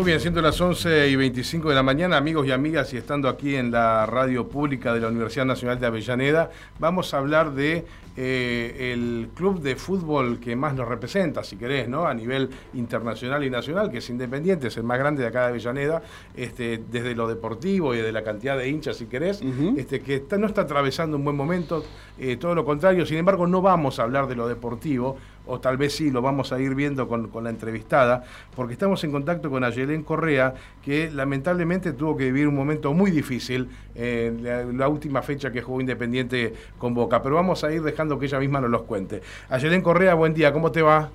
Muy bien, siendo las 11 y 25 de la mañana, amigos y amigas, y estando aquí en la radio pública de la Universidad Nacional de Avellaneda, vamos a hablar de eh, el club de fútbol que más nos representa, si querés, ¿no? A nivel internacional y nacional, que es Independiente, es el más grande de acá de Avellaneda, este, desde lo deportivo y de la cantidad de hinchas, si querés, este, que no está atravesando un buen momento, eh, todo lo contrario, sin embargo, no vamos a hablar de lo deportivo, o tal vez sí, lo vamos a ir viendo con, la entrevistada, porque estamos en contacto con Ayelén Correa, que lamentablemente tuvo que vivir un momento muy difícil en la, última fecha que jugó Independiente con Boca, pero vamos a ir dejando que ella misma nos los cuente. Ayelén Correa, buen día, ¿cómo te va?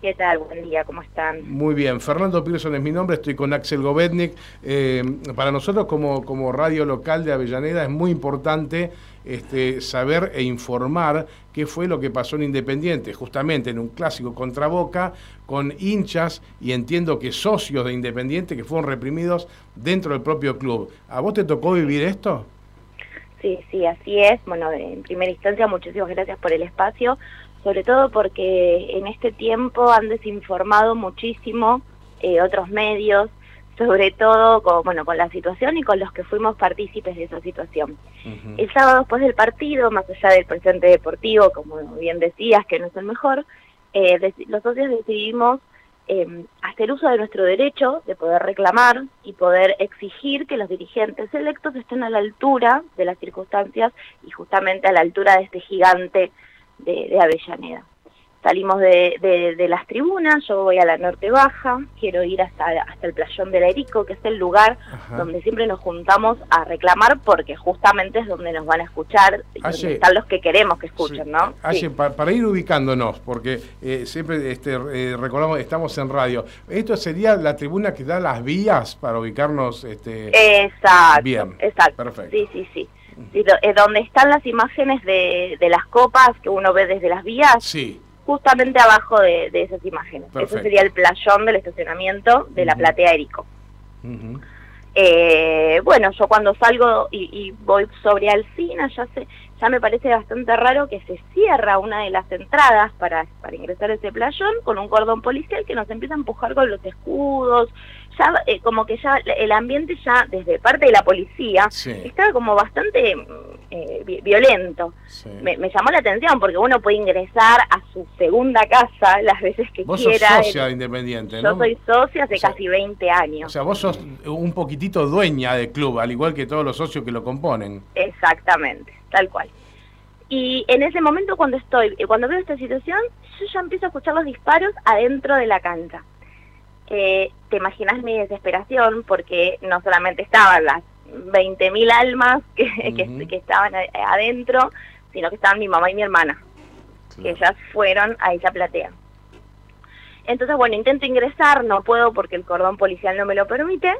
¿Qué tal? Buen día, ¿cómo están? Muy bien, Fernando Pearson es mi nombre, estoy con Axel Govetnik. Eh, para nosotros como, como radio local de Avellaneda es muy importante este, saber e informar qué fue lo que pasó en Independiente, justamente en un clásico contra Boca, con hinchas y entiendo que socios de Independiente que fueron reprimidos dentro del propio club. ¿A vos te tocó vivir esto? Sí, sí, así es. Bueno, en primera instancia, muchísimas gracias por el espacio, sobre todo porque en este tiempo han desinformado muchísimo eh, otros medios, sobre todo con, bueno, con la situación y con los que fuimos partícipes de esa situación. El sábado después del partido, más allá del presente deportivo, como bien decías, que no es el mejor, eh, los socios decidimos eh, hacer uso de nuestro derecho de poder reclamar y poder exigir que los dirigentes electos estén a la altura de las circunstancias y justamente a la altura de este gigante de Avellaneda salimos de, de, las tribunas, yo voy a la norte baja, quiero ir hasta, hasta el playón de la Erico, que es el lugar donde siempre nos juntamos a reclamar porque justamente es donde nos van a escuchar y donde están los que queremos que escuchen, ¿no? para, ir ubicándonos, porque eh, siempre este, eh, recordamos, estamos en radio, ¿esto sería la tribuna que da las vías para ubicarnos? Este, exacto, bien, exacto. Perfecto. Sí, sí, sí. Es donde están las imágenes de, de las copas que uno ve desde las vías. Sí justamente abajo de, esas imágenes. Ese sería el playón del estacionamiento de la platea Erico. Eh, bueno, yo cuando salgo y, voy sobre Alcina, ya sé, ya me parece bastante raro que se cierra una de las entradas para, para ingresar a ese playón con un cordón policial que nos empieza a empujar con los escudos, ya eh, como que ya el ambiente ya desde parte de la policía estaba como bastante eh, violento. Me, llamó la atención porque uno puede ingresar a su segunda casa las veces que vos quiera. Sos socia de Independiente, ¿no? Yo soy socia hace casi 20 años. O sea, vos sos un poquitito dueña del club, al igual que todos los socios que lo componen. Exactamente, tal cual. Y en ese momento cuando estoy, cuando veo esta situación, yo ya empiezo a escuchar los disparos adentro de la cancha. Eh, te imaginas mi desesperación porque no solamente estaban las 20.000 almas que, que, estaban adentro, sino que estaban mi mamá y mi hermana, que ellas fueron a esa platea. Entonces, bueno, intento ingresar, no puedo porque el cordón policial no me lo permite,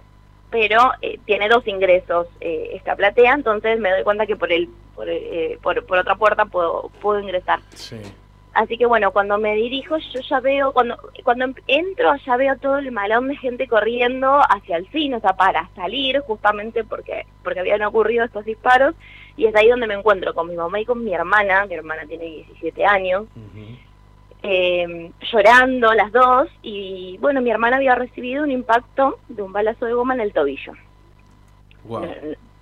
pero eh, tiene dos ingresos eh, esta platea, entonces me doy cuenta que por el por, eh, por, por, otra puerta puedo puedo ingresar. Sí. Así que bueno, cuando me dirijo yo ya veo, cuando cuando entro ya veo todo el malón de gente corriendo hacia el cine, o sea, para salir justamente porque porque habían ocurrido estos disparos y es ahí donde me encuentro con mi mamá y con mi hermana, mi hermana tiene 17 años, eh, llorando las dos y bueno, mi hermana había recibido un impacto de un balazo de goma en el tobillo.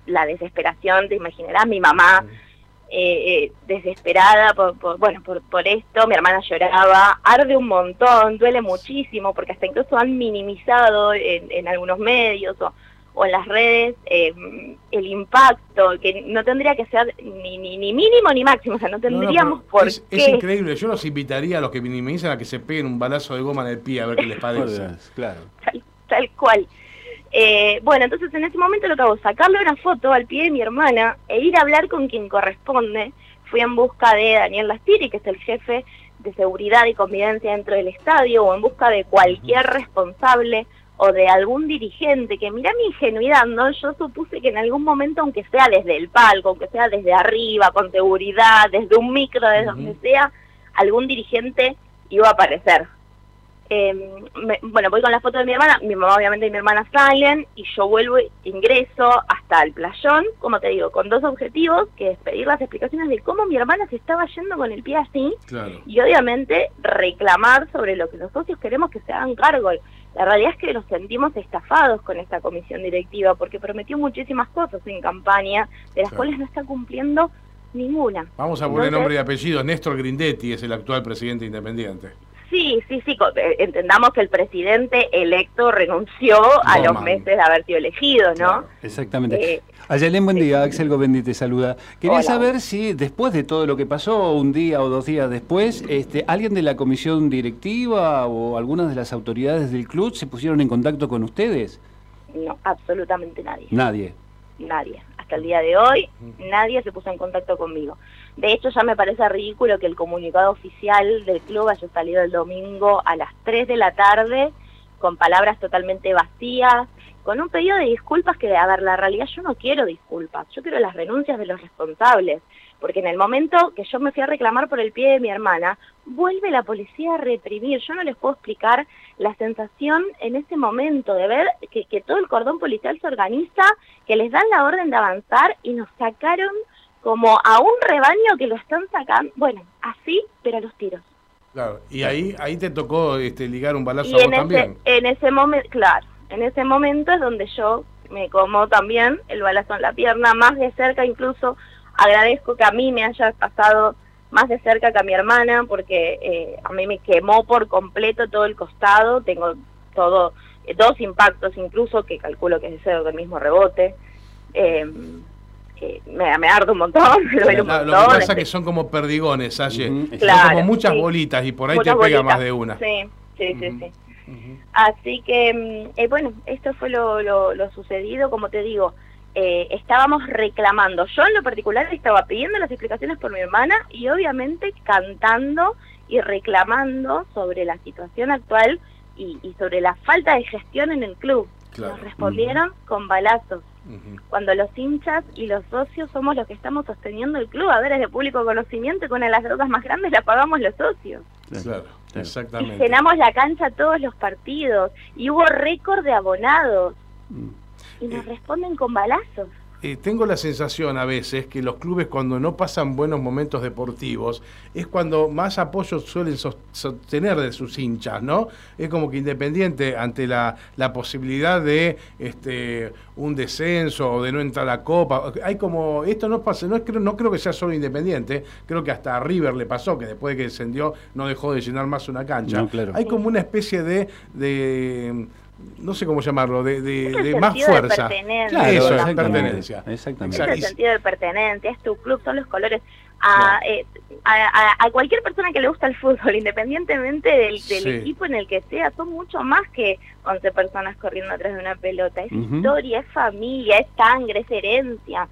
La, desesperación, te imaginarás, mi mamá... Eh, eh, desesperada por, bueno por, por esto, mi hermana lloraba, arde un montón, duele muchísimo, porque hasta incluso han minimizado en, algunos medios o, o en las redes eh, el impacto, que no tendría que ser ni, ni, ni, mínimo ni máximo, o sea, no tendríamos por es, qué. Es increíble, yo los invitaría a los que minimizan a que se peguen un balazo de goma en el pie a ver qué les parece. claro. tal cual. Eh, bueno, entonces en ese momento lo que hago, sacarle una foto al pie de mi hermana e ir a hablar con quien corresponde. Fui en busca de Daniel Lastiri, que es el jefe de seguridad y convivencia dentro del estadio, o en busca de cualquier responsable o de algún dirigente, que mira mi ingenuidad, ¿no? Yo supuse que en algún momento, aunque sea desde el palco, aunque sea desde arriba, con seguridad, desde un micro, desde donde sea, algún dirigente iba a aparecer. Eh, bueno, voy con la foto de mi hermana, mi mamá obviamente y mi hermana salen y yo vuelvo, ingreso hasta hasta el playón, como te digo, con dos objetivos, que es pedir las explicaciones de cómo mi hermana se estaba yendo con el pie así, y obviamente reclamar sobre lo que los socios queremos que se hagan cargo. La realidad es que nos sentimos estafados con esta comisión directiva, porque prometió muchísimas cosas en campaña, de las cuales no está cumpliendo ninguna. Vamos a poner nombre y apellido. Néstor Grindetti es el actual presidente independiente. Sí, sí, sí. Eh, entendamos que el presidente electo renunció a los meses de haber sido elegido, ¿no? exactamente. Eh, buen día. Axel Govendi te saluda. Quería saber si después de todo lo que pasó, un día o dos días después, este, alguien de la comisión directiva o algunas de las autoridades del club se pusieron en contacto con ustedes. No, absolutamente nadie. Nadie. Nadie. Hasta el día de hoy, nadie se puso en contacto conmigo. De hecho, ya me parece ridículo que el comunicado oficial del club haya salido el domingo a las 3 de la tarde con palabras totalmente vacías, con un pedido de disculpas que, a ver, la realidad yo no quiero disculpas, yo quiero las renuncias de los responsables, porque en el momento que yo me fui a reclamar por el pie de mi hermana, vuelve la policía a reprimir. Yo no les puedo explicar la sensación en ese momento de ver que, que todo el cordón policial se organiza, que les dan la orden de avanzar y nos sacaron como a un rebaño que lo están sacando, bueno, así, pero a los tiros. Claro, y ahí ahí te tocó este, ligar un balazo a vos también. En ese momento, claro, en ese momento es donde yo me como también el balazo en la pierna, más de cerca incluso, agradezco que a mí me haya pasado más de cerca que a mi hermana, porque eh, a mí me quemó por completo todo el costado, tengo todo, eh, dos impactos incluso, que calculo que es el del mismo rebote. Eh, me, me arde un montón, me duele un montón. Lo que pasa es que son como perdigones, Aye. son como muchas bolitas y por ahí te pega más de una. Sí, sí, sí, sí. Así que, mm, eh, bueno, esto fue lo, lo, sucedido, como te digo, eh, estábamos reclamando. Yo en lo particular estaba pidiendo las explicaciones por mi hermana y obviamente cantando y reclamando sobre la situación actual y, sobre la falta de gestión en el club. Nos respondieron con balazos cuando los hinchas y los socios somos los que estamos sosteniendo el club. A ver, es de público conocimiento con una de las deudas más grandes la pagamos los socios. Claro, exactamente. Y llenamos la cancha todos los partidos y hubo récord de abonados. Mm. Y nos eh, responden con balazos. Eh, tengo la sensación a veces que los clubes cuando no pasan buenos momentos deportivos es cuando más apoyo suelen sostener de sus hinchas, ¿no? Es como que Independiente ante la, la posibilidad de este, un descenso o de no entrar a la Copa, hay como, esto no pasa, no, creo, no creo que sea solo Independiente, creo que hasta a River le pasó, que después de que descendió no dejó de llenar más una cancha. Hay como una especie de no sé cómo llamarlo, de, de, más fuerza. Claro, Eso es pertenencia. Exactamente. Es el sentido de pertenencia, es tu club, son los colores. A, eh, a, cualquier persona que le gusta el fútbol, independientemente del, equipo en el que sea, son mucho más que 11 personas corriendo atrás de una pelota. Es historia, es familia, es sangre, es herencia.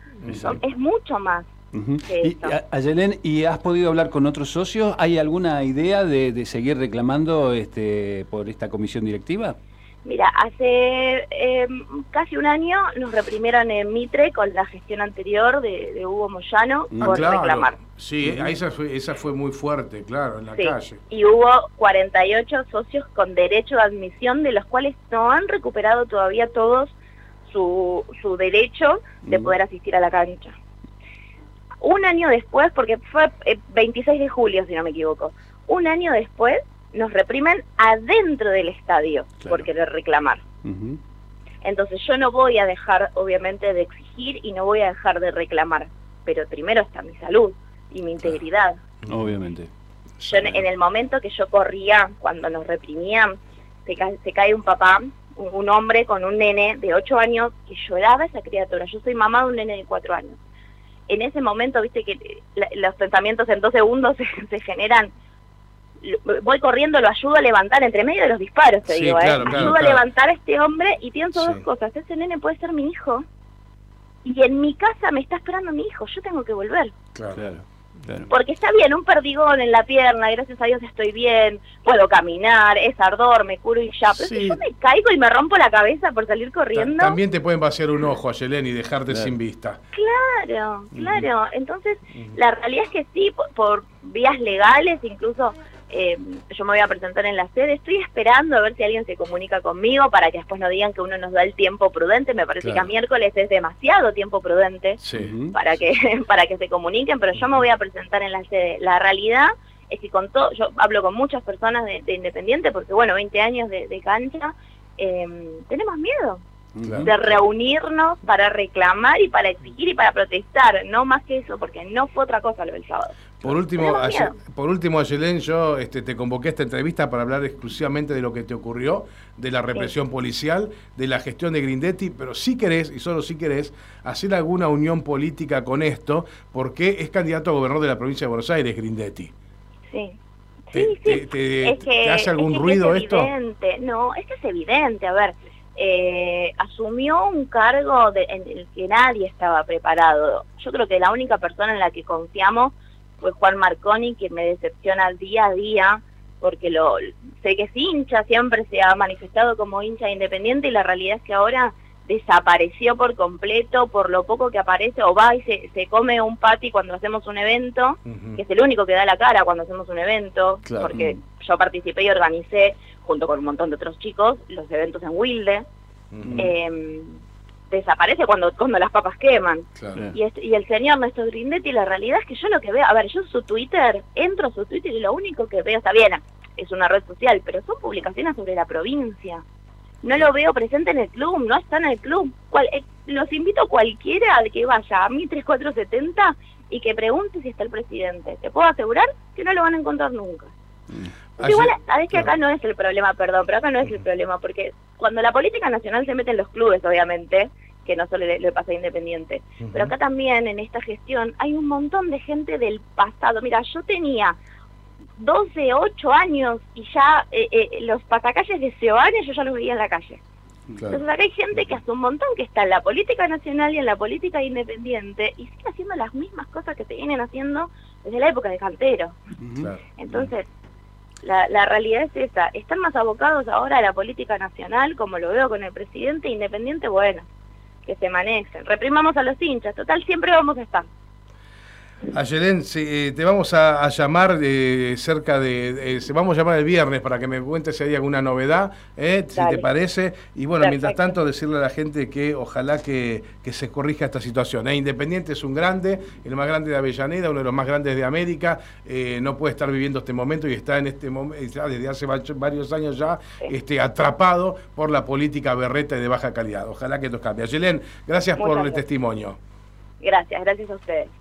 es mucho más. y, Ayelen, ¿y has podido hablar con otros socios? ¿Hay alguna idea de, de seguir reclamando este, por esta comisión directiva? Mira, hace em, casi un año nos reprimieron en Mitre con la gestión anterior de, Hugo Moyano ah, por reclamar. Sí, esa fue, esa fue muy fuerte, claro, en la calle. Y hubo 48 socios con derecho de admisión, de los cuales no han recuperado todavía todos su, su derecho de mm. poder asistir a la cancha. Un año después, porque fue 26 eh, de julio, si no me equivoco, un año después nos reprimen adentro del estadio por querer reclamar. Entonces yo no voy a dejar, obviamente, de exigir y no voy a dejar de reclamar, pero primero está mi salud y mi integridad. Obviamente. Yo en, el momento que yo corría, cuando nos reprimían, se cae, se cae un papá, un, hombre con un nene de 8 años que lloraba esa criatura. Yo soy mamá de un nene de 4 años. En ese momento, viste que los pensamientos en dos segundos se generan voy corriendo, lo ayudo a levantar entre medio de los disparos, te digo, ¿eh? ayudo a levantar a este hombre y pienso dos cosas, ese nene puede ser mi hijo y en mi casa me está esperando mi hijo, yo tengo que volver. Claro. Porque está bien, un perdigón en la pierna, gracias a Dios estoy bien, puedo caminar, es ardor, me curo y ya. Pero si yo me caigo y me rompo la cabeza por salir corriendo. también te pueden vaciar un ojo a Yelén y dejarte sin vista. Claro, claro. Entonces, la realidad es que sí, por vías legales, incluso eh, yo me voy a presentar en la sede, estoy esperando a ver si alguien se comunica conmigo para que después no digan que uno nos da el tiempo prudente, me parece que a miércoles es demasiado tiempo prudente para que para que se comuniquen, pero yo me voy a presentar en la sede. La realidad es que con todo, yo hablo con muchas personas de, Independiente, porque bueno, 20 años de, cancha, eh, tenemos miedo, de reunirnos para reclamar y para exigir y para protestar, no más que eso, porque no fue otra cosa lo del sábado. Por último, por último, Ayelén, yo este, te convoqué a esta entrevista para hablar exclusivamente de lo que te ocurrió, de la represión policial, de la gestión de Grindetti, pero si querés, y solo si querés, hacer alguna unión política con esto, porque es candidato a gobernador de la provincia de Buenos Aires, Grindetti. Sí. sí, sí. Te, hace algún ruido es evidente. No, es que es evidente. A ver, eh, asumió un cargo en el que nadie estaba preparado. Yo creo que la única persona en la que confiamos fue Juan Marconi, que me decepciona día a día, porque lo sé que es hincha, siempre se ha manifestado como hincha independiente y la realidad es que ahora desapareció por completo, por lo poco que aparece, o va y se, come un pati cuando hacemos un evento, que es el único que da la cara cuando hacemos un evento, porque yo participé y organicé, junto con un montón de otros chicos, los eventos en Wilde. Desaparece cuando, cuando las papas queman. Y, y el señor Néstor Grindetti, la realidad es que yo lo que veo, a ver, yo su Twitter, entro a su Twitter y lo único que veo, está bien, es una red social, pero son publicaciones sobre la provincia no lo veo presente en el club, no está en el club. Cual, eh, los invito a cualquiera a que vaya a mi 3470 y que pregunte si está el presidente. Te puedo asegurar que no lo van a encontrar nunca. Mm. igual, sabes que acá no es el problema, perdón, pero acá no es el problema, porque cuando la política nacional se mete en los clubes, obviamente, que no solo le, pasa a Independiente, pero acá también en esta gestión hay un montón de gente del pasado. Mira, yo tenía 12, 8 años y ya eh, eh, los pasacalles de Seoane yo ya los veía en la calle. Entonces acá hay gente que hace un montón que está en la política nacional y en la política independiente y sigue haciendo las mismas cosas que se vienen haciendo desde la época de Cantero. Entonces, la, la realidad es esa. Están más abocados ahora a la política nacional, como lo veo con el presidente independiente, bueno, que se manejen. Reprimamos a los hinchas, total, siempre vamos a estar. Ayelén, eh, te vamos a, llamar eh, cerca de, se vamos a llamar el viernes para que me cuentes si hay alguna novedad, eh, si te parece. Y bueno, mientras tanto decirle a la gente que ojalá que, se corrija esta situación. Independiente es un grande, el más grande de Avellaneda, uno de los más grandes de América, no puede estar viviendo este momento y está en este momento, desde hace varios años ya, este, atrapado por la política berreta y de baja calidad. Ojalá que esto cambie. Ayelén, gracias por el testimonio. Gracias, gracias a ustedes.